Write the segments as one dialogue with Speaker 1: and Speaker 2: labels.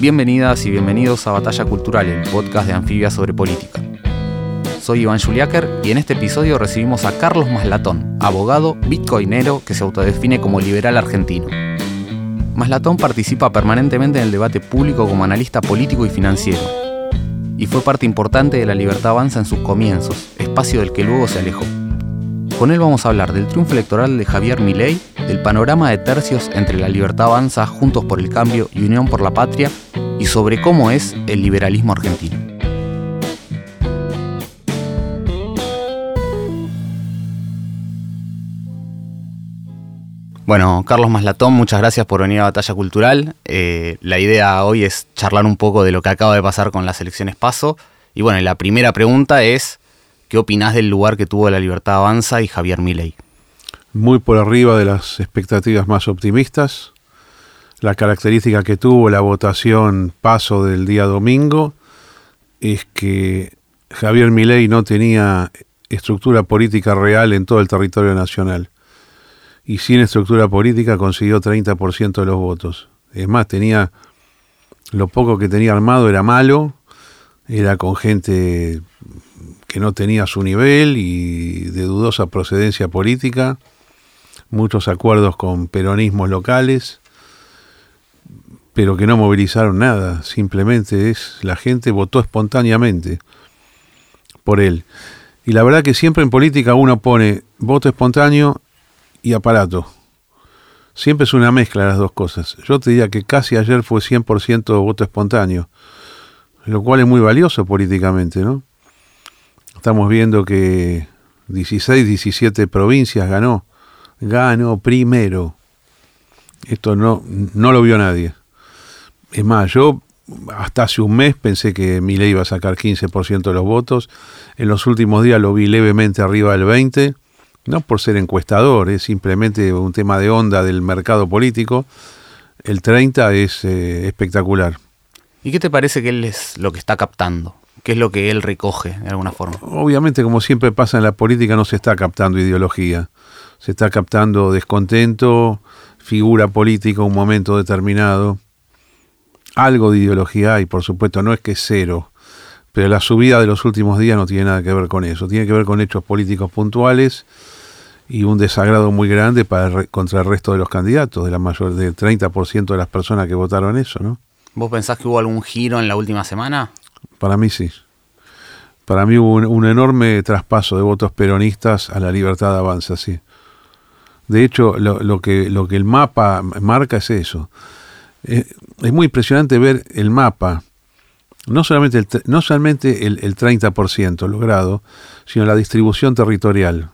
Speaker 1: Bienvenidas y bienvenidos a Batalla Cultural, el podcast de Anfibia sobre política. Soy Iván Juliáquer y en este episodio recibimos a Carlos Maslatón, abogado bitcoinero que se autodefine como liberal argentino. Maslatón participa permanentemente en el debate público como analista político y financiero, y fue parte importante de la Libertad Avanza en sus comienzos, espacio del que luego se alejó. Con él vamos a hablar del triunfo electoral de Javier Milei, del panorama de tercios entre la Libertad Avanza, Juntos por el Cambio y Unión por la Patria, y sobre cómo es el liberalismo argentino. Bueno, Carlos Maslatón, muchas gracias por venir a Batalla Cultural. Eh, la idea hoy es charlar un poco de lo que acaba de pasar con las elecciones PASO. Y bueno, la primera pregunta es, ¿qué opinás del lugar que tuvo la Libertad Avanza y Javier Milei?
Speaker 2: Muy por arriba de las expectativas más optimistas. La característica que tuvo la votación PASO del día domingo es que Javier Milei no tenía estructura política real en todo el territorio nacional y sin estructura política consiguió 30% de los votos. Es más, tenía lo poco que tenía armado era malo, era con gente que no tenía su nivel y de dudosa procedencia política, muchos acuerdos con peronismos locales, pero que no movilizaron nada, simplemente es la gente votó espontáneamente por él. Y la verdad que siempre en política uno pone voto espontáneo y aparato. Siempre es una mezcla las dos cosas. Yo te diría que casi ayer fue 100% voto espontáneo, lo cual es muy valioso políticamente, ¿no? Estamos viendo que 16, 17 provincias ganó, ganó primero. Esto no, no lo vio nadie. Es más, yo hasta hace un mes pensé que Milei iba a sacar 15% de los votos. En los últimos días lo vi levemente arriba del 20% no por ser encuestador, es simplemente un tema de onda del mercado político, el 30 es eh, espectacular.
Speaker 1: ¿Y qué te parece que él es lo que está captando? ¿Qué es lo que él recoge de alguna forma?
Speaker 2: Obviamente, como siempre pasa en la política, no se está captando ideología, se está captando descontento, figura política, un momento determinado. Algo de ideología hay, por supuesto, no es que cero, pero la subida de los últimos días no tiene nada que ver con eso, tiene que ver con hechos políticos puntuales y un desagrado muy grande para contra el resto de los candidatos, de la mayor del 30% de las personas que votaron eso, ¿no?
Speaker 1: ¿Vos pensás que hubo algún giro en la última semana?
Speaker 2: Para mí sí. Para mí hubo un, enorme traspaso de votos peronistas a la libertad de avanza, sí. De hecho, lo, que, lo que el mapa marca es eso. Eh, es muy impresionante ver el mapa no solamente el, no solamente el, 30% logrado, sino la distribución territorial.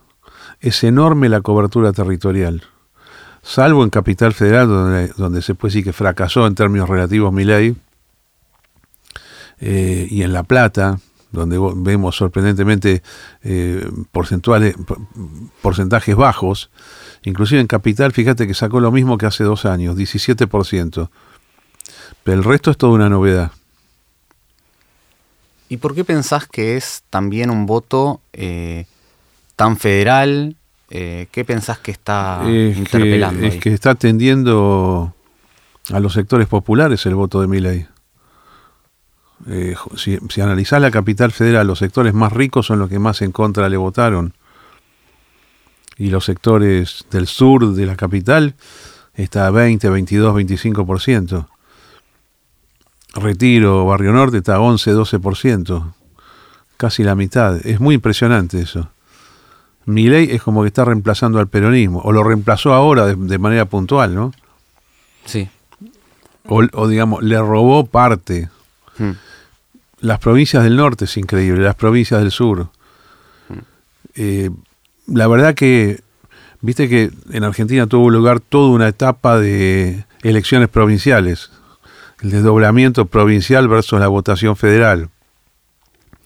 Speaker 2: Es enorme la cobertura territorial. Salvo en Capital Federal, donde, se puede decir que fracasó en términos relativos mi ley, eh, y en La Plata, donde vemos sorprendentemente eh, porcentuales, porcentajes bajos, inclusive en Capital, fíjate que sacó lo mismo que hace dos años, 17%. Pero el resto es toda una novedad.
Speaker 1: ¿Y por qué pensás que es también un voto eh, tan federal? Eh, ¿Qué pensás que está interpelando?
Speaker 2: es que está atendiendo a los sectores populares el voto de Miley. Eh, si, si, analizás la capital federal, los sectores más ricos son los que más en contra le votaron. Y los sectores del sur de la capital está a 20, 22, 25%. Retiro, Barrio Norte está 11, 12%, casi la mitad. Es muy impresionante eso. Mi ley es como que está reemplazando al peronismo, o lo reemplazó ahora de, manera puntual, ¿no?
Speaker 1: Sí.
Speaker 2: O, digamos, le robó parte. Hmm. Las provincias del norte es increíble, las provincias del sur. Hmm. Eh, la verdad que, viste que en Argentina tuvo lugar toda una etapa de elecciones provinciales el desdoblamiento provincial versus la votación federal.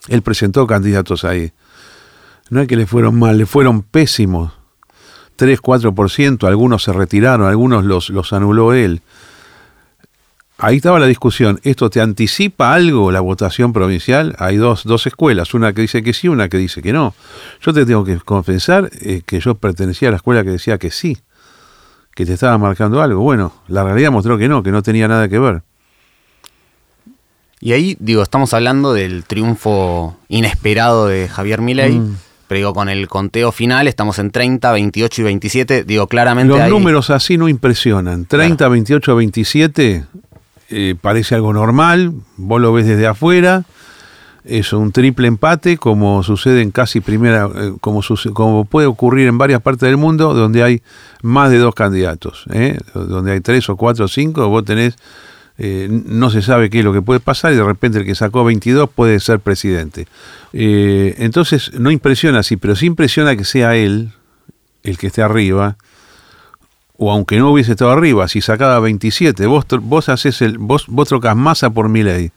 Speaker 2: Él presentó candidatos ahí. No es que le fueron mal, le fueron pésimos. 3, 4%, algunos se retiraron, algunos los, los anuló él. Ahí estaba la discusión. ¿Esto te anticipa algo la votación provincial? Hay dos, dos escuelas, una que dice que sí, una que dice que no. Yo te tengo que confesar eh, que yo pertenecía a la escuela que decía que sí, que te estaba marcando algo. Bueno, la realidad mostró que no, que no tenía nada que ver.
Speaker 1: Y ahí, digo, estamos hablando del triunfo inesperado de Javier Milei. Mm. Pero digo, con el conteo final estamos en 30, 28 y 27. Digo, claramente.
Speaker 2: Los números así no impresionan. 30, 28, 27 eh, parece algo normal. Vos lo ves desde afuera. Es un triple empate, como sucede en casi primera. Eh, como, como puede ocurrir en varias partes del mundo, donde hay más de dos candidatos. ¿eh? Donde hay tres o cuatro o cinco, vos tenés no se sabe qué es lo que puede pasar y de repente el que sacó 22 puede ser presidente. Entonces no impresiona así, pero sí impresiona que sea él el que esté arriba, o aunque no hubiese estado arriba, si sacaba 27, vos, vos haces el, vos, vos trocas masa por mi ley.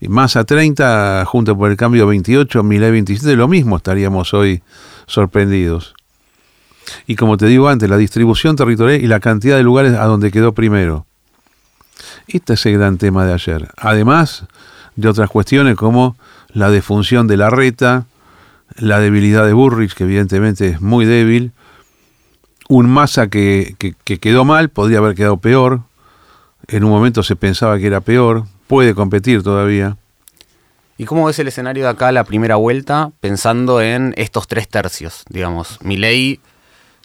Speaker 2: Y masa 30 junto por el cambio 28, mi ley 27, lo mismo estaríamos hoy sorprendidos. Y como te digo antes, la distribución territorial y la cantidad de lugares a donde quedó primero. Este es el gran tema de ayer. Además de otras cuestiones como la defunción de la reta, la debilidad de Burrich, que evidentemente es muy débil, un masa que, que, quedó mal, podría haber quedado peor, en un momento se pensaba que era peor, puede competir todavía.
Speaker 1: ¿Y cómo ves el escenario de acá, la primera vuelta, pensando en estos tres tercios? Digamos, ley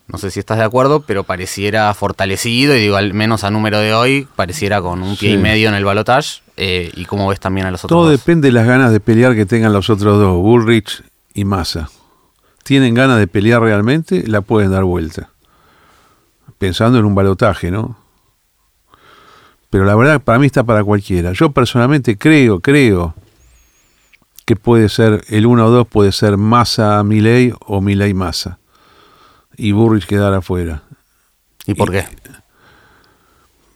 Speaker 1: no sé si estás de acuerdo, pero pareciera fortalecido y digo, al menos a número de hoy, pareciera con un pie y medio en el balotage. Eh, ¿Y cómo ves también a los otros
Speaker 2: Todo depende de las ganas de pelear que tengan los otros dos, Bullrich y Massa. ¿Tienen ganas de pelear realmente? La pueden dar vuelta. Pensando en un balotaje, ¿no? Pero la verdad, para mí está para cualquiera. Yo personalmente creo, creo que puede ser, el 1 o 2 puede ser Massa Milei o Milei Massa y Burrich quedar afuera.
Speaker 1: ¿Y por qué?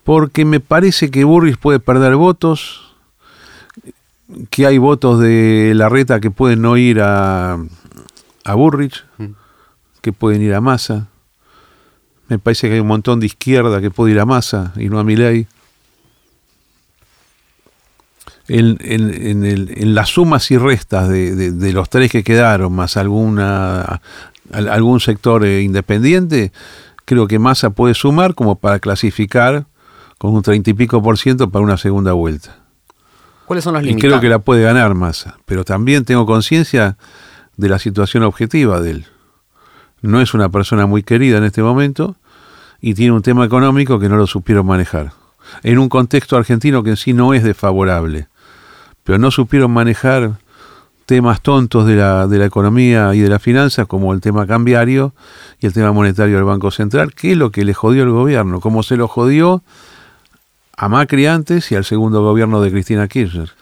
Speaker 2: Porque me parece que Burrich puede perder votos, que hay votos de la reta que pueden no ir a, a Burrich, mm. que pueden ir a Massa. Me parece que hay un montón de izquierda que puede ir a Massa y no a Milei. En, en, en, las sumas y restas de, de, los tres que quedaron, más alguna algún sector eh, independiente, creo que Massa puede sumar como para clasificar con un treinta y pico por ciento para una segunda vuelta.
Speaker 1: ¿Cuáles son los
Speaker 2: límites? Y creo que la puede ganar Massa, pero también tengo conciencia de la situación objetiva de él. No es una persona muy querida en este momento y tiene un tema económico que no lo supieron manejar. En un contexto argentino que en sí no es desfavorable, pero no supieron manejar temas tontos de la, de la economía y de las finanzas, como el tema cambiario y el tema monetario del Banco Central, que es lo que le jodió el gobierno, como se lo jodió a Macri antes y al segundo gobierno de Cristina Kirchner.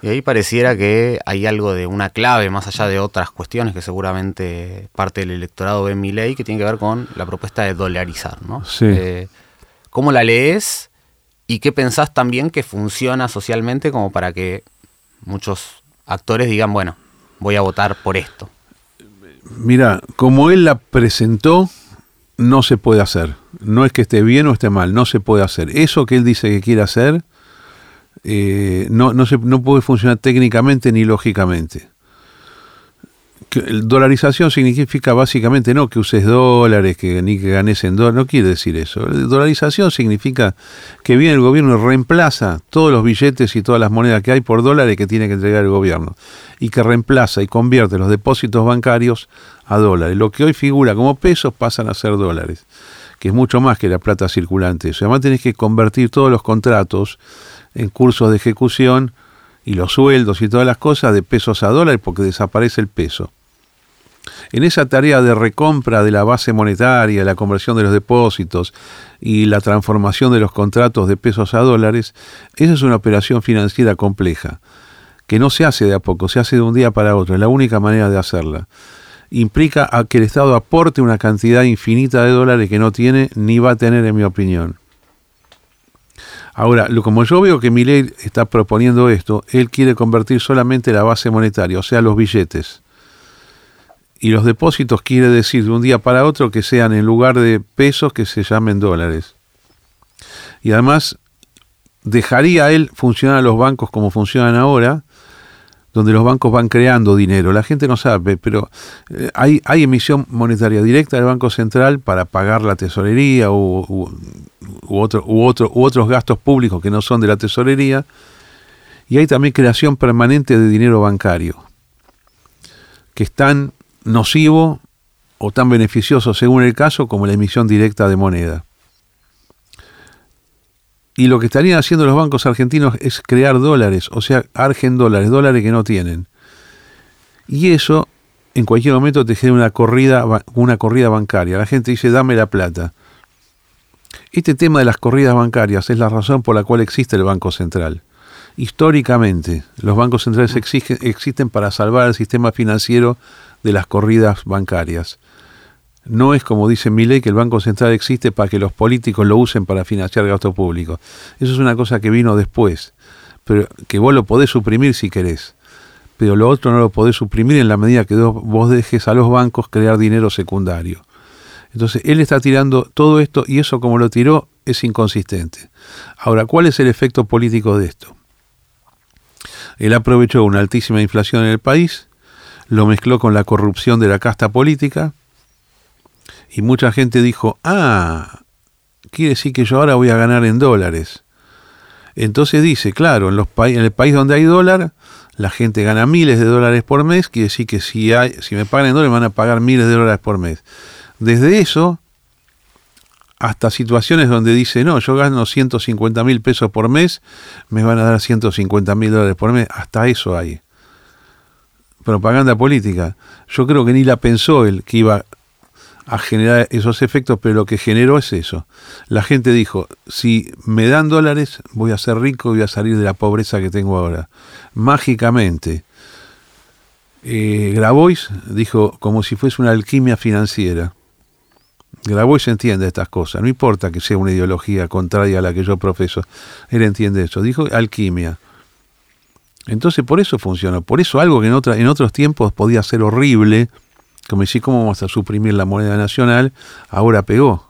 Speaker 1: Y ahí pareciera que hay algo de una clave, más allá de otras cuestiones que seguramente parte del electorado ve en mi ley, que tiene que ver con la propuesta de dolarizar. ¿no?
Speaker 2: Sí.
Speaker 1: Eh, ¿Cómo la lees y qué pensás también que funciona socialmente como para que muchos actores digan, bueno, voy a votar por esto.
Speaker 2: Mira, como él la presentó, no se puede hacer. No es que esté bien o esté mal, no se puede hacer. Eso que él dice que quiere hacer, eh, no, no, se, no puede funcionar técnicamente ni lógicamente dolarización significa básicamente no que uses dólares, que ni que ganes en dólares, no quiere decir eso. Dolarización significa que viene el gobierno y reemplaza todos los billetes y todas las monedas que hay por dólares que tiene que entregar el gobierno y que reemplaza y convierte los depósitos bancarios a dólares. Lo que hoy figura como pesos pasan a ser dólares, que es mucho más que la plata circulante. Además tenés que convertir todos los contratos en cursos de ejecución y los sueldos y todas las cosas de pesos a dólares porque desaparece el peso. En esa tarea de recompra de la base monetaria, la conversión de los depósitos y la transformación de los contratos de pesos a dólares, esa es una operación financiera compleja, que no se hace de a poco, se hace de un día para otro, es la única manera de hacerla. Implica a que el Estado aporte una cantidad infinita de dólares que no tiene ni va a tener, en mi opinión. Ahora, lo, como yo veo que Milei está proponiendo esto, él quiere convertir solamente la base monetaria, o sea, los billetes. Y los depósitos quiere decir de un día para otro que sean en lugar de pesos que se llamen dólares. Y además dejaría él funcionar a los bancos como funcionan ahora, donde los bancos van creando dinero. La gente no sabe, pero eh, hay, emisión monetaria directa del Banco Central para pagar la tesorería u, u, otro, u, otro, u otros gastos públicos que no son de la tesorería. Y hay también creación permanente de dinero bancario, que es tan nocivo o tan beneficioso según el caso como la emisión directa de moneda. Y lo que estarían haciendo los bancos argentinos es crear dólares, o sea, argen dólares, dólares que no tienen. Y eso en cualquier momento te genera una corrida, una corrida bancaria. La gente dice, dame la plata. Este tema de las corridas bancarias es la razón por la cual existe el Banco Central. Históricamente, los bancos centrales existen para salvar al sistema financiero de las corridas bancarias. No es como dice ley que el Banco Central existe para que los políticos lo usen para financiar gasto público. Eso es una cosa que vino después, pero que vos lo podés suprimir si querés. Pero lo otro no lo podés suprimir en la medida que vos dejes a los bancos crear dinero secundario. Entonces él está tirando todo esto y eso como lo tiró es inconsistente. Ahora, ¿cuál es el efecto político de esto? Él aprovechó una altísima inflación en el país, lo mezcló con la corrupción de la casta política, y mucha gente dijo, ah, quiere decir que yo ahora voy a ganar en dólares. Entonces dice, claro, en, los en el país donde hay dólar, la gente gana miles de dólares por mes, quiere decir que si, hay, si me pagan en dólares van a pagar miles de dólares por mes. Desde eso hasta situaciones donde dice, no, yo gano 150 mil pesos por mes, me van a dar 150 mil dólares por mes, hasta eso hay. Propaganda política. Yo creo que ni la pensó él que iba a generar esos efectos, pero lo que generó es eso. La gente dijo, si me dan dólares, voy a ser rico y voy a salir de la pobreza que tengo ahora. Mágicamente. Eh, Grabois dijo como si fuese una alquimia financiera. Grabois entiende estas cosas, no importa que sea una ideología contraria a la que yo profeso, él entiende eso. Dijo alquimia. Entonces por eso funcionó, por eso algo que en, otra, en otros tiempos podía ser horrible, como decir, ¿cómo vamos a suprimir la moneda nacional? Ahora pegó.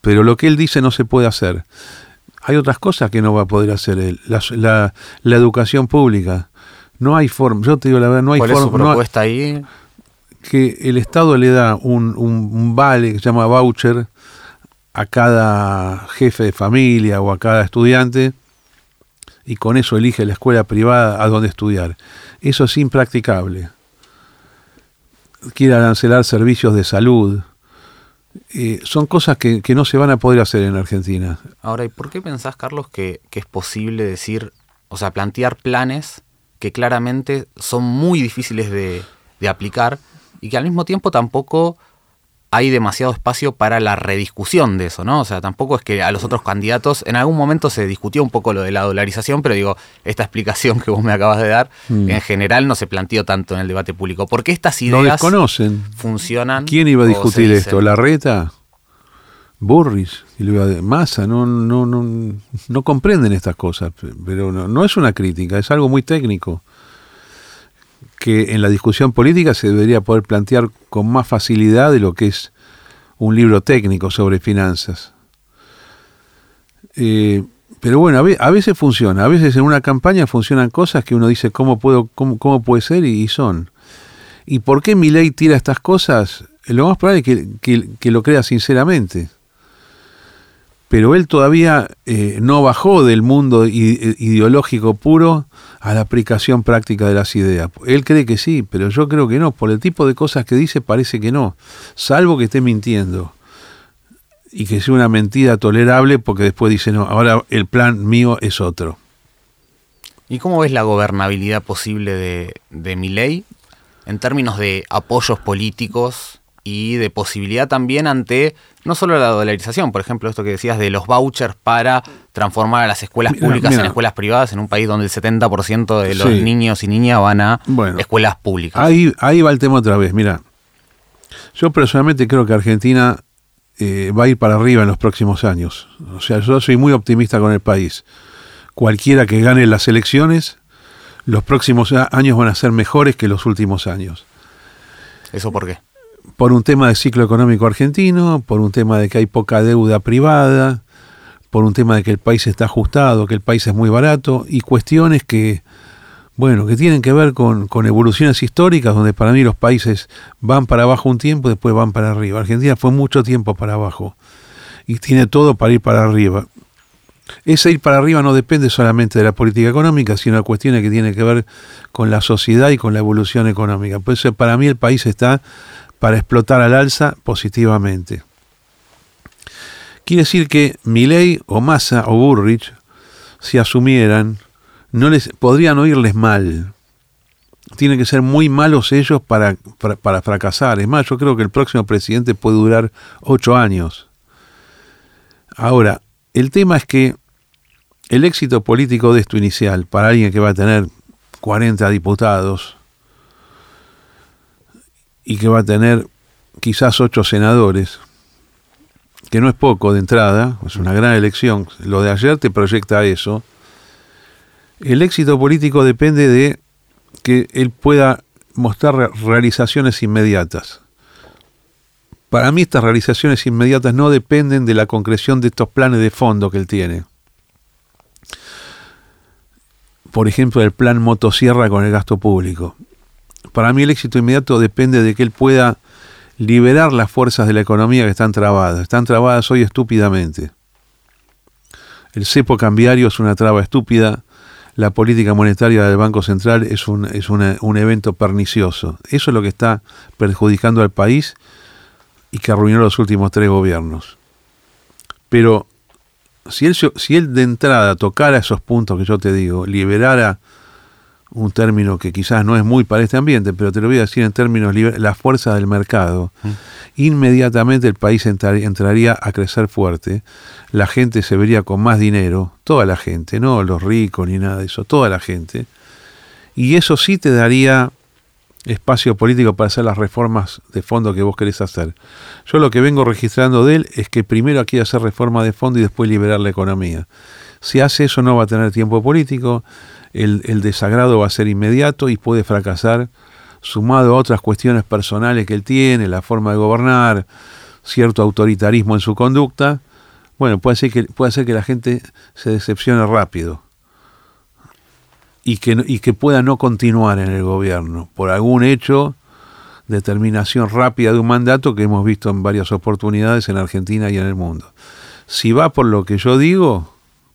Speaker 2: Pero lo que él dice no se puede hacer. Hay otras cosas que no va a poder hacer él. La, educación pública. No hay forma, yo te digo la verdad, no hay
Speaker 1: forma.
Speaker 2: ¿Cuál es
Speaker 1: su propuesta ahí?
Speaker 2: Que el Estado le da un, un vale que se llama voucher a cada jefe de familia o a cada estudiante y con eso elige la escuela privada a donde estudiar. Eso es impracticable quiere arancelar servicios de salud. Eh, son cosas que, no se van a poder hacer en Argentina.
Speaker 1: Ahora, ¿y por qué pensás, Carlos, que, que es posible decir, o sea, plantear planes que claramente son muy difíciles de, de aplicar y que al mismo tiempo tampoco hay demasiado espacio para la rediscusión de eso, ¿no? O sea, tampoco es que a los otros candidatos, en algún momento se discutió un poco lo de la dolarización, pero digo, esta explicación que vos me acabas de dar, mm. en general no se planteó tanto en el debate público. ¿Por qué estas ideas
Speaker 2: no desconocen.
Speaker 1: funcionan?
Speaker 2: ¿Quién iba a discutir esto? ¿La reta? Burris, Massa, no, no, no, no comprenden estas cosas, pero no, no es una crítica, es algo muy técnico que en la discusión política se debería poder plantear con más facilidad de lo que es un libro técnico sobre finanzas. Eh, pero bueno, a veces funciona, a veces en una campaña funcionan cosas que uno dice cómo, puedo, cómo, puede ser y, son. ¿Y por qué mi ley tira estas cosas? Lo más probable es que, lo crea sinceramente. Pero él todavía eh, no bajó del mundo ideológico puro a la aplicación práctica de las ideas. Él cree que sí, pero yo creo que no. Por el tipo de cosas que dice parece que no. Salvo que esté mintiendo. Y que sea una mentira tolerable porque después dice, no, ahora el plan mío es otro.
Speaker 1: ¿Y cómo ves la gobernabilidad posible de, de mi ley en términos de apoyos políticos y de posibilidad también ante no solo la dolarización, por ejemplo, esto que decías de los vouchers para transformar a las escuelas públicas en escuelas privadas en un país donde el 70% de los niños y niñas van a escuelas públicas.
Speaker 2: Ahí, ahí va el tema otra vez, mira. Yo personalmente creo que Argentina eh, va a ir para arriba en los próximos años. O sea, yo soy muy optimista con el país. Cualquiera que gane las elecciones, los próximos años van a ser mejores que los últimos años.
Speaker 1: ¿Eso por qué?
Speaker 2: Por un tema de ciclo económico argentino, por un tema de que hay poca deuda privada, por un tema de que el país está ajustado, que el país es muy barato, y cuestiones que, bueno, que tienen que ver con, con, evoluciones históricas, donde para mí los países van para abajo un tiempo y después van para arriba. Argentina fue mucho tiempo para abajo y tiene todo para ir para arriba. Ese ir para arriba no depende solamente de la política económica, sino cuestiones que tienen que ver con la sociedad y con la evolución económica. Por eso para mí el país está para explotar al alza positivamente. Quiere decir que Milei o Massa o Burrich, si asumieran, no les podrían oírles mal. Tienen que ser muy malos ellos para, para, fracasar. Es más, yo creo que el próximo presidente puede durar ocho años. Ahora, el tema es que el éxito político de esto inicial, para alguien que va a tener 40 diputados y que va a tener quizás ocho senadores, que no es poco de entrada, es una gran elección, lo de ayer te proyecta eso, el éxito político depende de que él pueda mostrar realizaciones inmediatas. Para mí estas realizaciones inmediatas no dependen de la concreción de estos planes de fondo que él tiene. Por ejemplo, el plan motosierra con el gasto público. Para mí el éxito inmediato depende de que él pueda liberar las fuerzas de la economía que están trabadas. Están trabadas hoy estúpidamente. El cepo cambiario es una traba estúpida la política monetaria del Banco Central es, un, es un evento pernicioso. Eso es lo que está perjudicando al país y que arruinó los últimos tres gobiernos. Pero si él, si él de entrada tocara esos puntos que yo te digo, liberara un término que quizás no es muy para este ambiente, pero te lo voy a decir en términos la fuerza del mercado, mm. inmediatamente el país entraría a crecer fuerte, la gente se vería con más dinero, toda la gente, no los ricos ni nada de eso, toda la gente, y eso sí te daría espacio político para hacer las reformas de fondo que vos querés hacer. Yo lo que vengo registrando de él es que primero aquí hacer reforma de fondo y después liberar la economía. Si hace eso no va a tener tiempo político, el, desagrado va a ser inmediato y puede fracasar sumado a otras cuestiones personales que él tiene, la forma de gobernar, cierto autoritarismo en su conducta, bueno, puede ser que, puede ser que la gente se decepcione rápido y que, y que pueda no continuar en el gobierno por algún hecho, determinación rápida de un mandato que hemos visto en varias oportunidades en Argentina y en el mundo. Si va por lo que yo digo,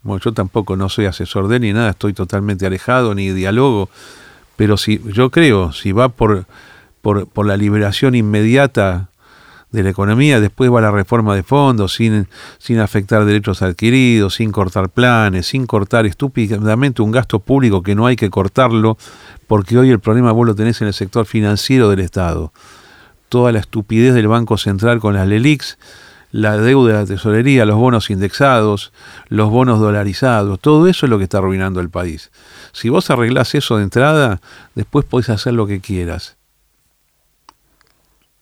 Speaker 2: bueno, yo tampoco no soy asesor de ni nada, estoy totalmente alejado, ni diálogo, pero si yo creo, si va por, por, la liberación inmediata de la economía, después va la reforma de fondos sin, sin afectar derechos adquiridos, sin cortar planes, sin cortar estúpidamente un gasto público que no hay que cortarlo, porque hoy el problema vos lo tenés en el sector financiero del Estado. Toda la estupidez del Banco Central con las LELIX, la deuda de la tesorería, los bonos indexados, los bonos dolarizados, todo eso es lo que está arruinando el país. Si vos arreglás eso de entrada, después podés hacer lo que quieras.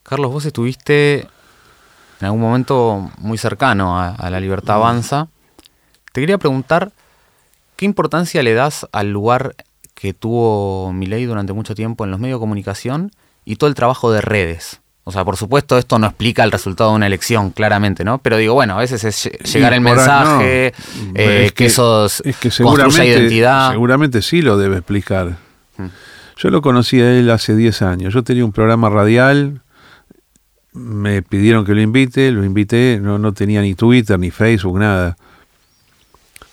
Speaker 1: Carlos, vos estuviste en algún momento muy cercano a, la libertad avanza. Te quería preguntar, ¿qué importancia le das al lugar que tuvo Milei durante mucho tiempo en los medios de comunicación y todo el trabajo de redes? O sea, por supuesto, esto no explica el resultado de una elección, claramente, ¿no? Pero digo, bueno, a veces es llegar el mensaje, eh, que, eso es que seguramente, identidad.
Speaker 2: Seguramente sí lo debe explicar. Mm. Yo lo conocí a él hace 10 años. Yo tenía un programa radial, me pidieron que lo invite, lo invité, no, no tenía ni Twitter, ni Facebook, nada.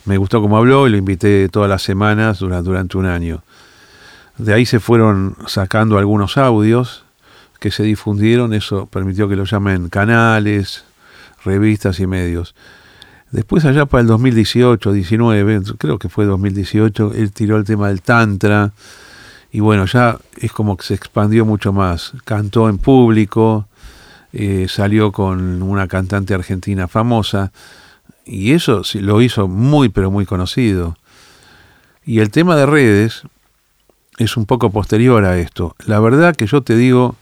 Speaker 2: Me gustó cómo habló y lo invité todas las semanas durante, durante un año. De ahí se fueron sacando algunos audios que se difundieron, eso permitió que lo llamen canales, revistas y medios. Después allá para el 2018, 19, creo que fue 2018, él tiró el tema del Tantra y bueno, ya es como que se expandió mucho más. Cantó en público, eh, salió con una cantante argentina famosa y eso lo hizo muy pero muy conocido. Y el tema de redes es un poco posterior a esto. La verdad que yo te digo,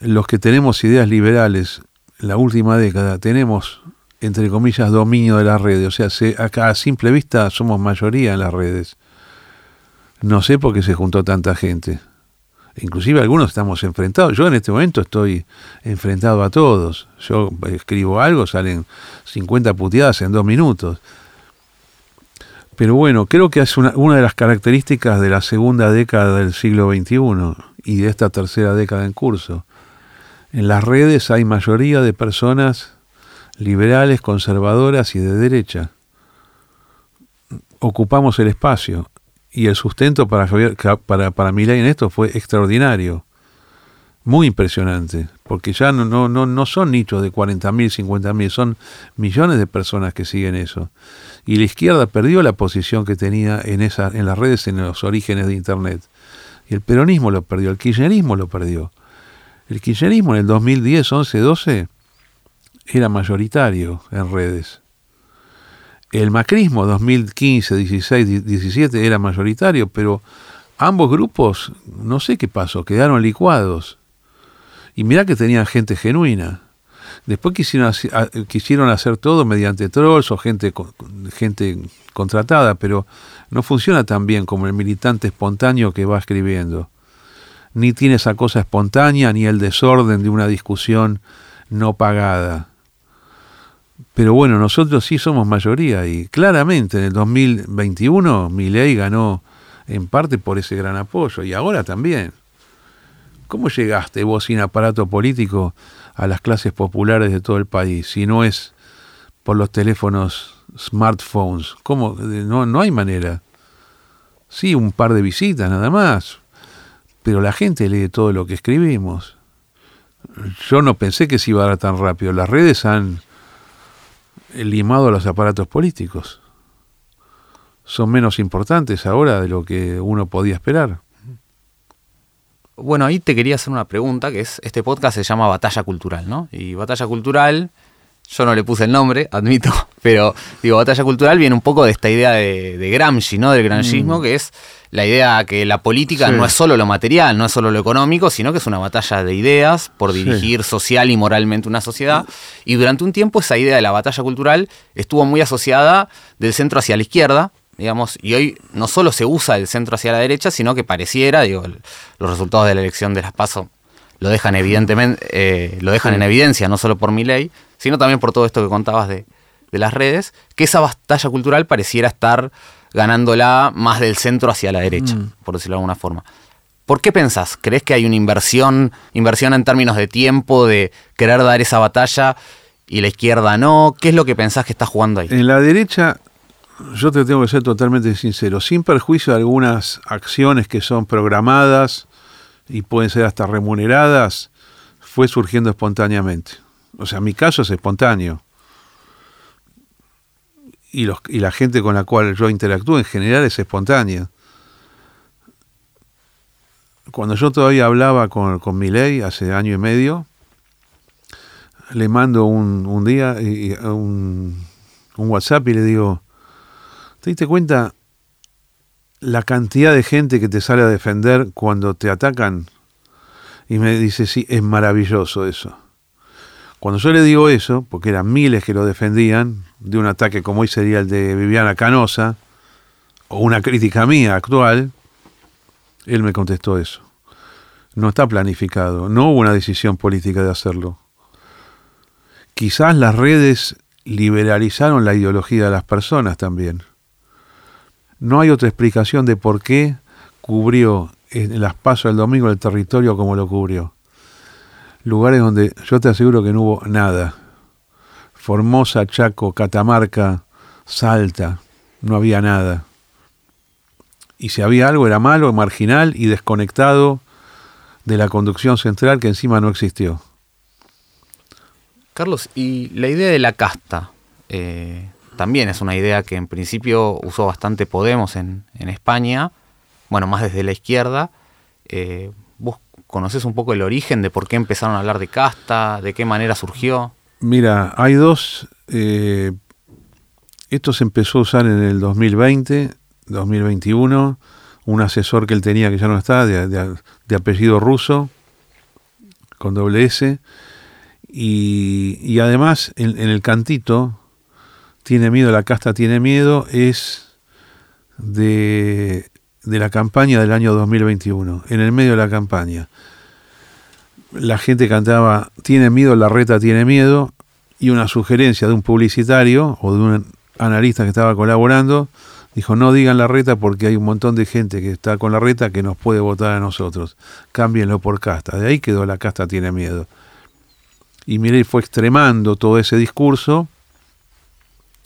Speaker 2: los que tenemos ideas liberales la última década tenemos, entre comillas, dominio de las redes. O sea, se, acá a simple vista somos mayoría en las redes. No sé por qué se juntó tanta gente. Inclusive algunos estamos enfrentados. Yo en este momento estoy enfrentado a todos. Yo escribo algo, salen 50 puteadas en dos minutos. Pero bueno, creo que es una de las características de la segunda década del siglo XXI y de esta tercera década en curso. En las redes hay mayoría de personas liberales, conservadoras y de derecha. Ocupamos el espacio y el sustento para, para, para Milei en esto fue extraordinario, muy impresionante, porque ya no, no, no, no son nichos de 40.000, 50.000, son millones de personas que siguen eso. Y la izquierda perdió la posición que tenía en, esa, en las redes en los orígenes de Internet. Y el peronismo lo perdió, el kirchnerismo lo perdió. El kirchnerismo en el 2010, 11, 12 era mayoritario en redes. El macrismo 2015, 16, 17 era mayoritario, pero ambos grupos, no sé qué pasó, quedaron licuados. Y mirá que tenían gente genuina. Después quisieron, quisieron hacer todo mediante trolls o gente, gente contratada, pero no funciona tan bien como el militante espontáneo que va escribiendo. Ni tiene esa cosa espontánea ni el desorden de una discusión no pagada. Pero bueno, nosotros sí somos mayoría y claramente en el 2021 ley ganó en parte por ese gran apoyo y ahora también. ¿Cómo llegaste vos sin aparato político a las clases populares de todo el país si no es por los teléfonos smartphones? ¿Cómo? No, no hay manera. Sí, un par de visitas nada más, pero la gente lee todo lo que escribimos. Yo no pensé que se iba a dar tan rápido. Las redes han limado a los aparatos políticos. Son menos importantes ahora de lo que uno podía esperar.
Speaker 1: Bueno, ahí te quería hacer una pregunta, que es, este podcast se llama Batalla Cultural, ¿no? Y Batalla Cultural, yo no le puse el nombre, admito, pero digo, Batalla Cultural viene un poco de esta idea de, Gramsci, ¿no? Del gramscismo, mm. que es la idea que la política no es solo lo material, no es solo lo económico, sino que es una batalla de ideas por dirigir social y moralmente una sociedad. Y durante un tiempo esa idea de la batalla cultural estuvo muy asociada del centro hacia la izquierda, digamos, y hoy no solo se usa el centro hacia la derecha, sino que pareciera, digo, los resultados de la elección de las PASO lo dejan evidentemente, eh, lo dejan en evidencia, no solo por mi ley, sino también por todo esto que contabas de, de las redes, que esa batalla cultural pareciera estar ganándola más del centro hacia la derecha, mm. por decirlo de alguna forma. ¿Por qué pensás? ¿Crees que hay una inversión, inversión en términos de tiempo, de querer dar esa batalla y la izquierda no? ¿Qué es lo que pensás que está jugando ahí?
Speaker 2: En la derecha, yo te tengo que ser totalmente sincero, sin perjuicio de algunas acciones que son programadas y pueden ser hasta remuneradas, fue surgiendo espontáneamente. O sea, mi caso es espontáneo y, los, y la gente con la cual yo interactúo en general es espontánea. Cuando yo todavía hablaba con, con ley hace año y medio, le mando un, un día un, un WhatsApp y le digo, ¿te diste cuenta la cantidad de gente que te sale a defender cuando te atacan? Y me dice, sí, es maravilloso eso. Cuando yo le digo eso, porque eran miles que lo defendían, de un ataque como hoy sería el de Viviana Canosa, o una crítica mía actual, él me contestó eso. No está planificado, no hubo una decisión política de hacerlo. Quizás las redes liberalizaron la ideología de las personas también. No hay otra explicación de por qué cubrió en las pasos del domingo el territorio como lo cubrió lugares donde yo te aseguro que no hubo nada. Formosa, Chaco, Catamarca, Salta, no había nada. Y si había algo era malo, marginal y desconectado de la conducción central que encima no existió.
Speaker 1: Carlos, y la idea de la casta eh, también es una idea que en principio usó bastante Podemos en, España, bueno, más desde la izquierda. Eh, ¿Conoces un poco el origen de por qué empezaron a hablar de casta? ¿De qué manera surgió?
Speaker 2: Mira, hay dos. Eh, esto se empezó a usar en el 2020, 2021. Un asesor que él tenía, que ya no está, de, apellido ruso, con doble S. Y, además, en, el cantito, tiene miedo, la casta tiene miedo, es de, de la campaña del año 2021, en el medio de la campaña. La gente cantaba, tiene miedo, la reta tiene miedo, y una sugerencia de un publicitario o de un analista que estaba colaborando, dijo, no digan la reta porque hay un montón de gente que está con la reta que nos puede votar a nosotros. Cámbienlo por casta. De ahí quedó la casta tiene miedo. Y Mirei fue extremando todo ese discurso,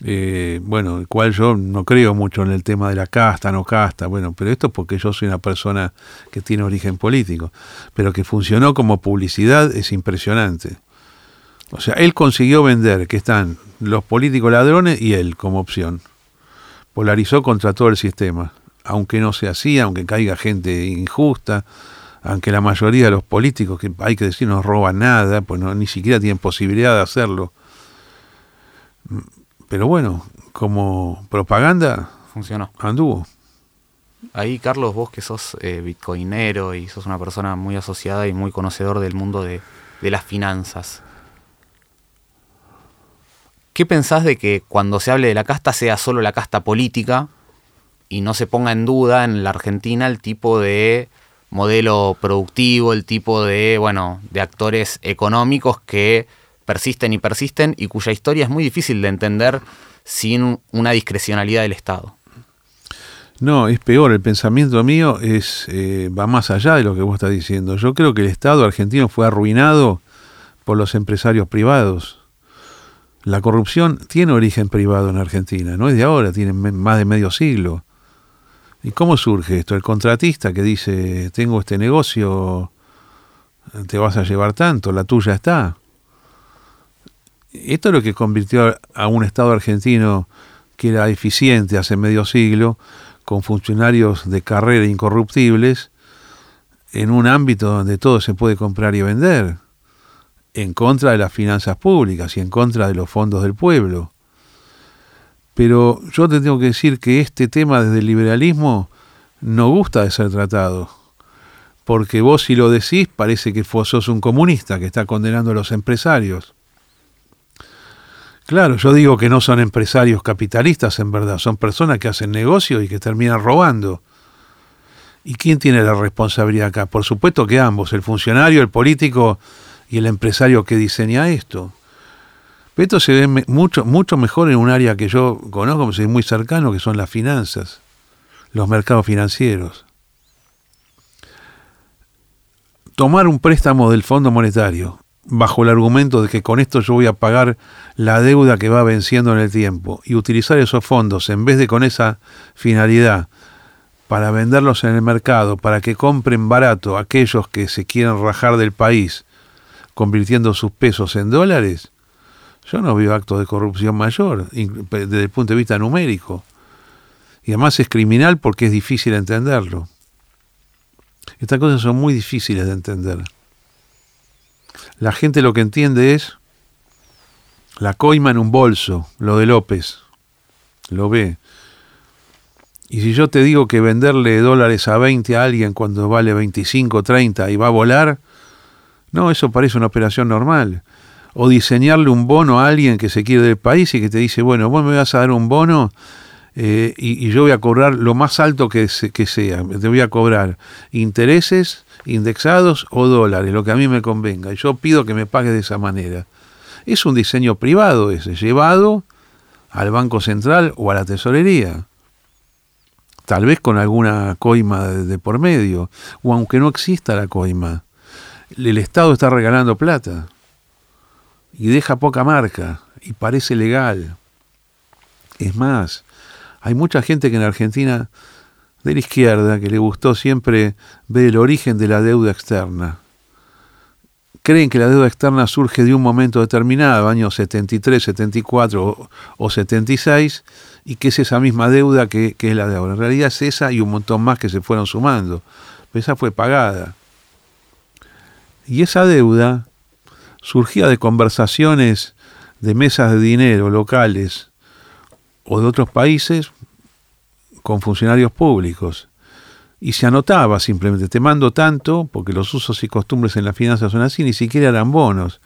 Speaker 2: eh, bueno, el cual yo no creo mucho en el tema de la casta, no casta, bueno, pero esto porque yo soy una persona que tiene origen político, pero que funcionó como publicidad es impresionante. O sea, él consiguió vender que están los políticos ladrones y él como opción. Polarizó contra todo el sistema, aunque no sea así, aunque caiga gente injusta, aunque la mayoría de los políticos, que hay que decir, no roban nada, pues no, ni siquiera tienen posibilidad de hacerlo. Pero bueno, como propaganda,
Speaker 1: funcionó.
Speaker 2: Anduvo.
Speaker 1: Ahí, Carlos, vos que sos eh, bitcoinero y sos una persona muy asociada y muy conocedor del mundo de, de las finanzas. ¿Qué pensás de que cuando se hable de la casta sea solo la casta política y no se ponga en duda en la Argentina el tipo de modelo productivo, el tipo de, bueno, de actores económicos que persisten y persisten y cuya historia es muy difícil de entender sin una discrecionalidad del Estado?
Speaker 2: No, es peor, el pensamiento mío es eh, va más allá de lo que vos estás diciendo. Yo creo que el Estado argentino fue arruinado por los empresarios privados la corrupción tiene origen privado en Argentina, no es de ahora, tiene más de medio siglo. ¿Y cómo surge esto? El contratista que dice, tengo este negocio, te vas a llevar tanto, la tuya está. Esto es lo que convirtió a un Estado argentino que era eficiente hace medio siglo, con funcionarios de carrera incorruptibles, en un ámbito donde todo se puede comprar y vender en contra de las finanzas públicas y en contra de los fondos del pueblo. Pero yo te tengo que decir que este tema desde el liberalismo no gusta de ser tratado. Porque vos si lo decís parece que sos un comunista que está condenando a los empresarios. Claro, yo digo que no son empresarios capitalistas en verdad, son personas que hacen negocio y que terminan robando. ¿Y quién tiene la responsabilidad acá? Por supuesto que ambos, el funcionario, el político y el empresario que diseña esto. Pero esto se ve mucho, mucho mejor en un área que yo conozco, que es muy cercano, que son las finanzas, los mercados financieros. Tomar un préstamo del Fondo Monetario bajo el argumento de que con esto yo voy a pagar la deuda que va venciendo en el tiempo y utilizar esos fondos en vez de con esa finalidad para venderlos en el mercado, para que compren barato aquellos que se quieren rajar del país convirtiendo sus pesos en dólares, yo no veo actos de corrupción mayor desde el punto de vista numérico. Y además es criminal porque es difícil entenderlo. Estas cosas son muy difíciles de entender. La gente lo que entiende es la coima en un bolso, lo de López. Lo ve. Y si yo te digo que venderle dólares a 20 a alguien cuando vale 25, 30 y va a volar, no, eso parece una operación normal. O diseñarle un bono a alguien que se quiere del país y que te dice, bueno, vos me vas a dar un bono eh, y, yo voy a cobrar lo más alto que, que sea. Te voy a cobrar intereses indexados o dólares, lo que a mí me convenga. Y yo pido que me pague de esa manera. Es un diseño privado ese, llevado al Banco Central o a la Tesorería. Tal vez con alguna coima de por medio, o aunque no exista la coima el Estado está regalando plata y deja poca marca y parece legal. Es más, hay mucha gente que en Argentina, de la izquierda, que le gustó siempre ver el origen de la deuda externa. Creen que la deuda externa surge de un momento determinado, años 73, 74 o, 76, y que es esa misma deuda que, es la de ahora. En realidad es esa y un montón más que se fueron sumando. Pero esa fue pagada. Y esa deuda surgía de conversaciones de mesas de dinero locales o de otros países con funcionarios públicos. Y se anotaba simplemente, te mando tanto, porque los usos y costumbres en las finanzas son así, ni siquiera eran bonos.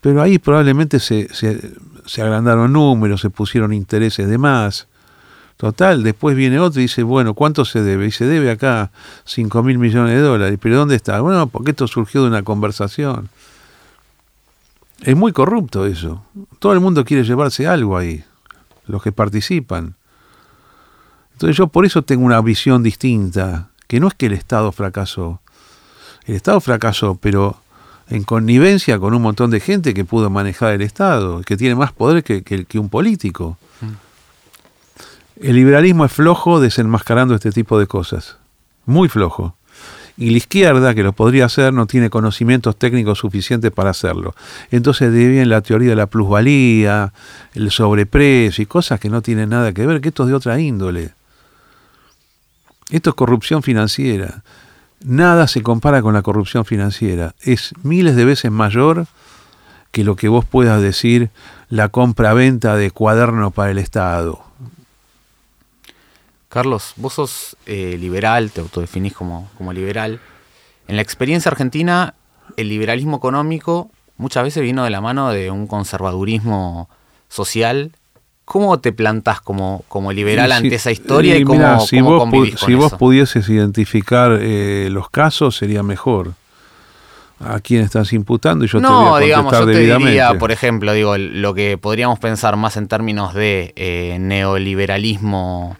Speaker 2: Pero ahí probablemente se, se, agrandaron números, se pusieron intereses de más. Total, después viene otro y dice, bueno, ¿cuánto se debe? Y se debe acá 5 mil millones de dólares. ¿Pero dónde está? Bueno, porque esto surgió de una conversación. Es muy corrupto eso. Todo el mundo quiere llevarse algo ahí, los que participan. Entonces yo por eso tengo una visión distinta, que no es que el Estado fracasó. El Estado fracasó, pero en connivencia con un montón de gente que pudo manejar el Estado, que tiene más poder que, que, que un político. El liberalismo es flojo desenmascarando este tipo de cosas. Muy flojo. Y la izquierda, que lo podría hacer, no tiene conocimientos técnicos suficientes para hacerlo. Entonces viene la teoría de la plusvalía, el sobreprecio y cosas que no tienen nada que ver, que esto es de otra índole. Esto es corrupción financiera. Nada se compara con la corrupción financiera. Es miles de veces mayor que lo que vos puedas decir la compra-venta de cuadernos para el Estado.
Speaker 1: Carlos, vos sos eh, liberal, te autodefinís como, como liberal. En la experiencia argentina, el liberalismo económico muchas veces vino de la mano de un conservadurismo social ¿Cómo te plantás como, como liberal ante esa historia y, cómo,
Speaker 2: mirá, si
Speaker 1: cómo
Speaker 2: vos,
Speaker 1: con
Speaker 2: si vos pudieses identificar eh, los casos, sería mejor. A quién estás imputando y yo te voy
Speaker 1: no,
Speaker 2: a
Speaker 1: digamos,
Speaker 2: contestar
Speaker 1: yo te diría, por ejemplo, digo, lo que podríamos pensar más en términos de eh, neoliberalismo,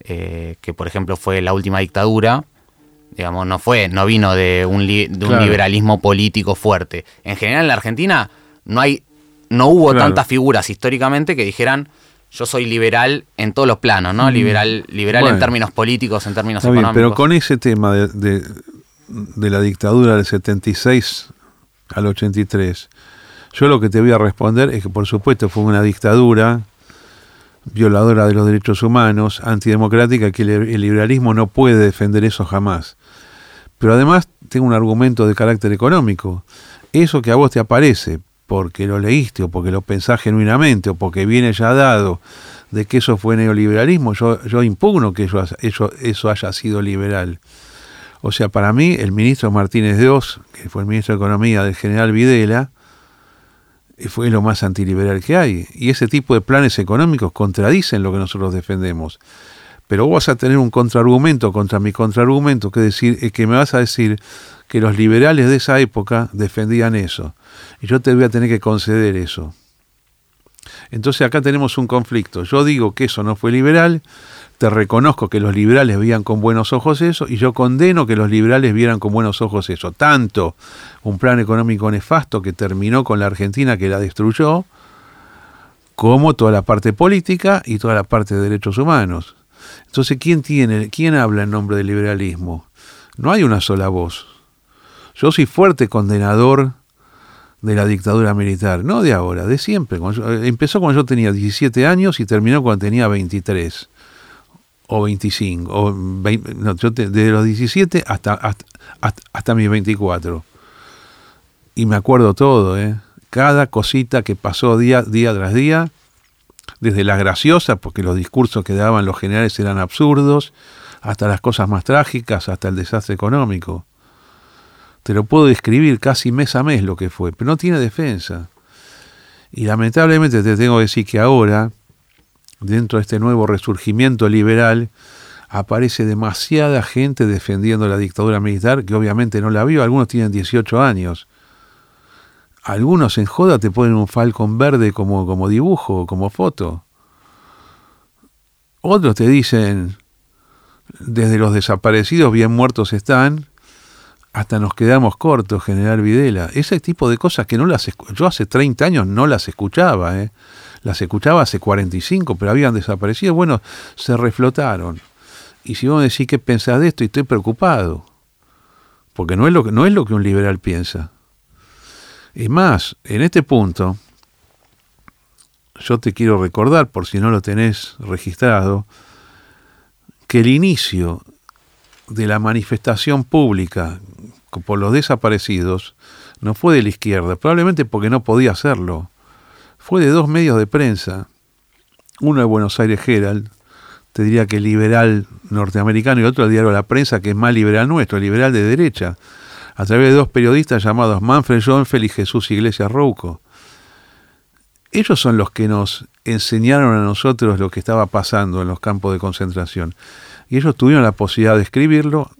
Speaker 1: eh, que por ejemplo fue la última dictadura, digamos, no fue, no vino de un, li- de un
Speaker 2: Claro.
Speaker 1: liberalismo político fuerte. En general en la Argentina no hay, no hubo
Speaker 2: Claro.
Speaker 1: tantas figuras históricamente que dijeran yo soy liberal en todos los planos, ¿no? Liberal, liberal en
Speaker 2: Mm.
Speaker 1: Términos políticos, en términos
Speaker 2: bien,
Speaker 1: económicos.
Speaker 2: pero con ese tema de, de- de la dictadura del 76 al 83, yo lo que te voy a responder es que por supuesto fue una dictadura violadora de los derechos humanos, antidemocrática, que el liberalismo no puede defender eso jamás. Pero además tengo un argumento de carácter económico. Eso que a vos te aparece, porque lo leíste o porque lo pensás genuinamente o porque viene ya dado de que eso fue neoliberalismo, yo, impugno que eso, haya sido liberal. O sea, para mí, el ministro Martínez de Oz, que fue el ministro de Economía del general Videla, fue lo más antiliberal que hay. Y ese tipo de planes económicos contradicen lo que nosotros defendemos. Pero vos vas a tener un contraargumento contra mi contraargumento, que, decir, eh, que me vas a decir que los liberales de esa época defendían eso. Y yo te voy a tener que conceder eso. Entonces acá tenemos un conflicto. Yo digo que eso no fue liberal, te reconozco que los liberales veían con buenos ojos eso, y yo condeno que los liberales vieran con buenos ojos eso. Tanto un plan económico nefasto que terminó con la Argentina, que la destruyó, como toda la parte política y toda la parte de derechos humanos. Entonces, ¿quién tiene, quién habla en nombre del liberalismo? No hay una sola voz. Yo soy fuerte condenador de la dictadura militar, no de ahora, de siempre. Eh, empezó cuando yo tenía 17 años y terminó cuando tenía 23 o 25. O 20 no, yo desde los 17 hasta, hasta, hasta, hasta mis 24. Y me acuerdo todo, ¿eh? cada cosita que pasó día, día tras día, desde las graciosas, porque los discursos que daban los generales eran absurdos, hasta las cosas más trágicas, hasta el desastre económico. Te lo puedo describir casi mes a mes lo que fue, pero no tiene defensa. Y lamentablemente te tengo que decir que ahora, dentro de este nuevo resurgimiento liberal, aparece demasiada gente defendiendo la dictadura militar que obviamente no la vio. Algunos tienen 18 años. Algunos en joda te ponen un falcón verde como, como dibujo, como foto. Otros te dicen, desde los desaparecidos bien muertos están, hasta nos quedamos cortos, General Videla. Ese tipo de cosas que no las yo hace 30 años no las escuchaba, ¿eh? las escuchaba hace 45, pero habían desaparecido. Bueno, se reflotaron. Y si vos me decís qué pensás de esto, y estoy preocupado, porque no es lo que, no es lo que un liberal piensa. Es más, en este punto, yo te quiero recordar, por si no lo tenés registrado, que el inicio de la manifestación pública por los desaparecidos no fue de la izquierda, probablemente porque no podía hacerlo. Fue de dos medios de prensa, uno de Buenos Aires Herald, te diría que liberal norteamericano, y otro el diario La Prensa, que es más liberal nuestro, liberal de derecha, a través de dos periodistas llamados Manfred Schoenfeld y Jesús Iglesias Rouco. ellos son los que nos enseñaron a nosotros lo que estaba pasando en los campos de concentración. Y ellos tuvieron la posibilidad de escribirlo.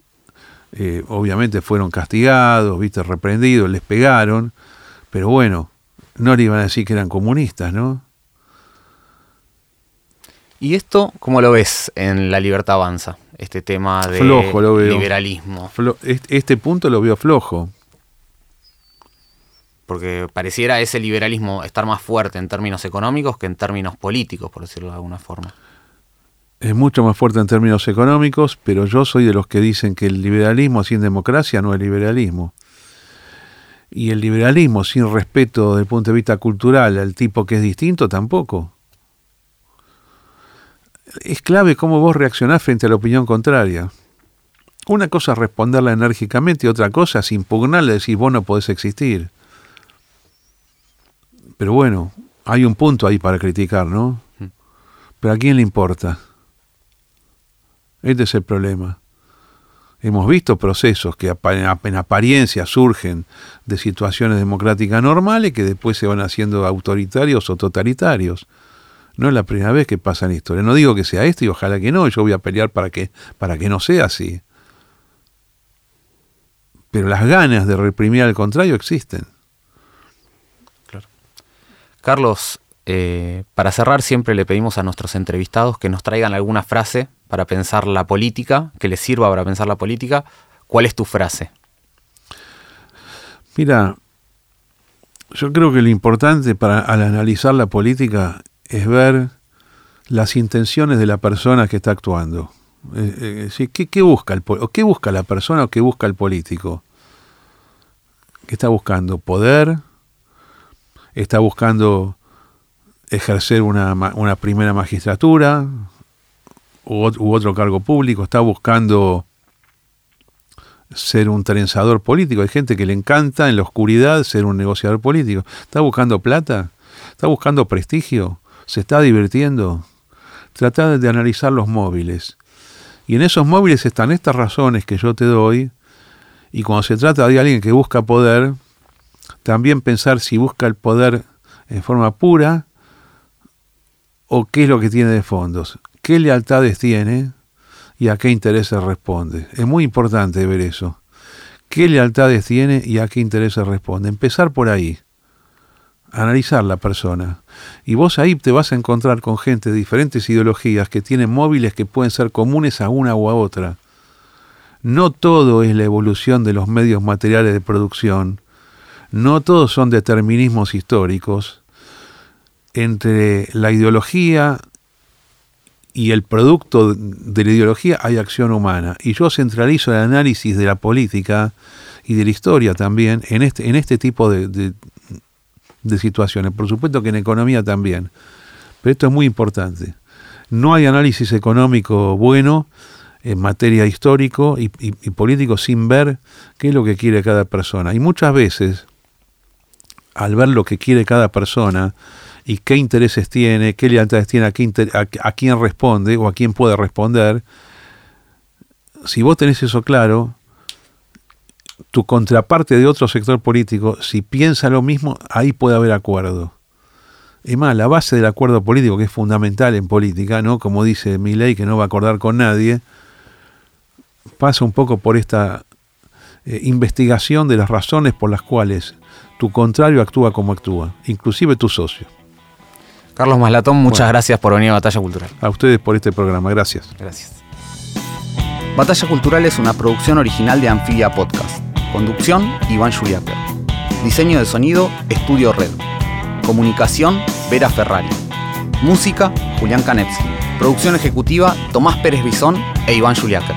Speaker 2: Eh, obviamente fueron castigados, viste, reprendidos, les pegaron. Pero bueno, no le iban a decir que eran comunistas, ¿no?
Speaker 1: ¿Y esto cómo lo ves en La Libertad Avanza? Este tema de
Speaker 2: flojo, lo veo.
Speaker 1: liberalismo.
Speaker 2: este punto lo veo flojo.
Speaker 1: Porque pareciera ese liberalismo estar más fuerte en términos económicos que en términos políticos, por decirlo de alguna forma.
Speaker 2: Es mucho más fuerte en términos económicos, pero yo soy de los que dicen que el liberalismo sin democracia no es liberalismo. Y el liberalismo sin respeto desde el punto de vista cultural al tipo que es distinto tampoco es clave cómo vos reaccionás frente a la opinión contraria. Una cosa es responderla enérgicamente y otra cosa es impugnarle y decir vos no podés existir. Pero bueno, hay un punto ahí para criticar, ¿no? Pero ¿a quién le importa? Este es el problema. Hemos visto procesos que en apariencia surgen de situaciones democráticas normales que después se van haciendo autoritarios o totalitarios. No es la primera vez que pasa en historia. No digo que sea esto y ojalá que no. Yo voy a pelear para que, para que no sea así. Pero las ganas de reprimir al contrario existen.
Speaker 1: Carlos, eh, para cerrar siempre le pedimos a nuestros entrevistados que nos traigan alguna frase para pensar la política, que les sirva para pensar la política. ¿Cuál es tu frase?
Speaker 2: Mira, yo creo que lo importante para al analizar la política es ver las intenciones de la persona que está actuando. Eh, eh, ¿qué, busca el, ¿Qué busca la persona o qué busca el político? ¿Qué está buscando? ¿Poder? ¿Está buscando ejercer una, una primera magistratura u, otro cargo público? ¿Está buscando ser un trenzador político? Hay gente que le encanta en la oscuridad ser un negociador político. ¿Está buscando plata? ¿Está buscando prestigio? se está divirtiendo. Trata de analizar los móviles. Y en esos móviles están estas razones que yo te doy. Y cuando se trata de alguien que busca poder, también pensar si busca el poder en forma pura o qué es lo que tiene de fondos, qué lealtades tiene y a qué intereses responde. Es muy importante ver eso. ¿Qué lealtades tiene y a qué intereses responde? Empezar por ahí analizar la persona. Y vos ahí te vas a encontrar con gente de diferentes ideologías que tienen móviles que pueden ser comunes a una o a otra. No todo es la evolución de los medios materiales de producción, no todos son determinismos históricos. Entre la ideología y el producto de la ideología hay acción humana. Y yo centralizo el análisis de la política y de la historia también en este, en este tipo de, de situaciones. Por supuesto que en economía también. Pero esto es muy importante. No hay análisis económico bueno en materia histórico y, político sin ver qué es lo que quiere cada persona. Y muchas veces, al ver lo que quiere cada persona y qué intereses tiene, qué lealtades tiene, a, a quién responde o a quién puede responder, si vos tenés eso claro, tu contraparte de otro sector político, si piensa lo mismo, ahí puede haber acuerdo. Es más, la base del acuerdo político, que es fundamental en política, ¿no? como dice mi ley, que no va a acordar con nadie, pasa un poco por esta eh, investigación de las razones por las cuales tu contrario actúa como actúa, inclusive tu socio.
Speaker 1: Carlos Maslatón, muchas gracias por venir a Batalla Cultural.
Speaker 2: A ustedes por este programa, gracias.
Speaker 1: Gracias. Batalla Cultural es una producción original de Anfibia Podcast. Conducción, Iván Juliaper. Diseño de sonido, Estudio Red. Comunicación, Vera Ferrari. Música, Julián Kanevsky. Producción ejecutiva, Tomás Pérez Bisón e Iván Juliaker.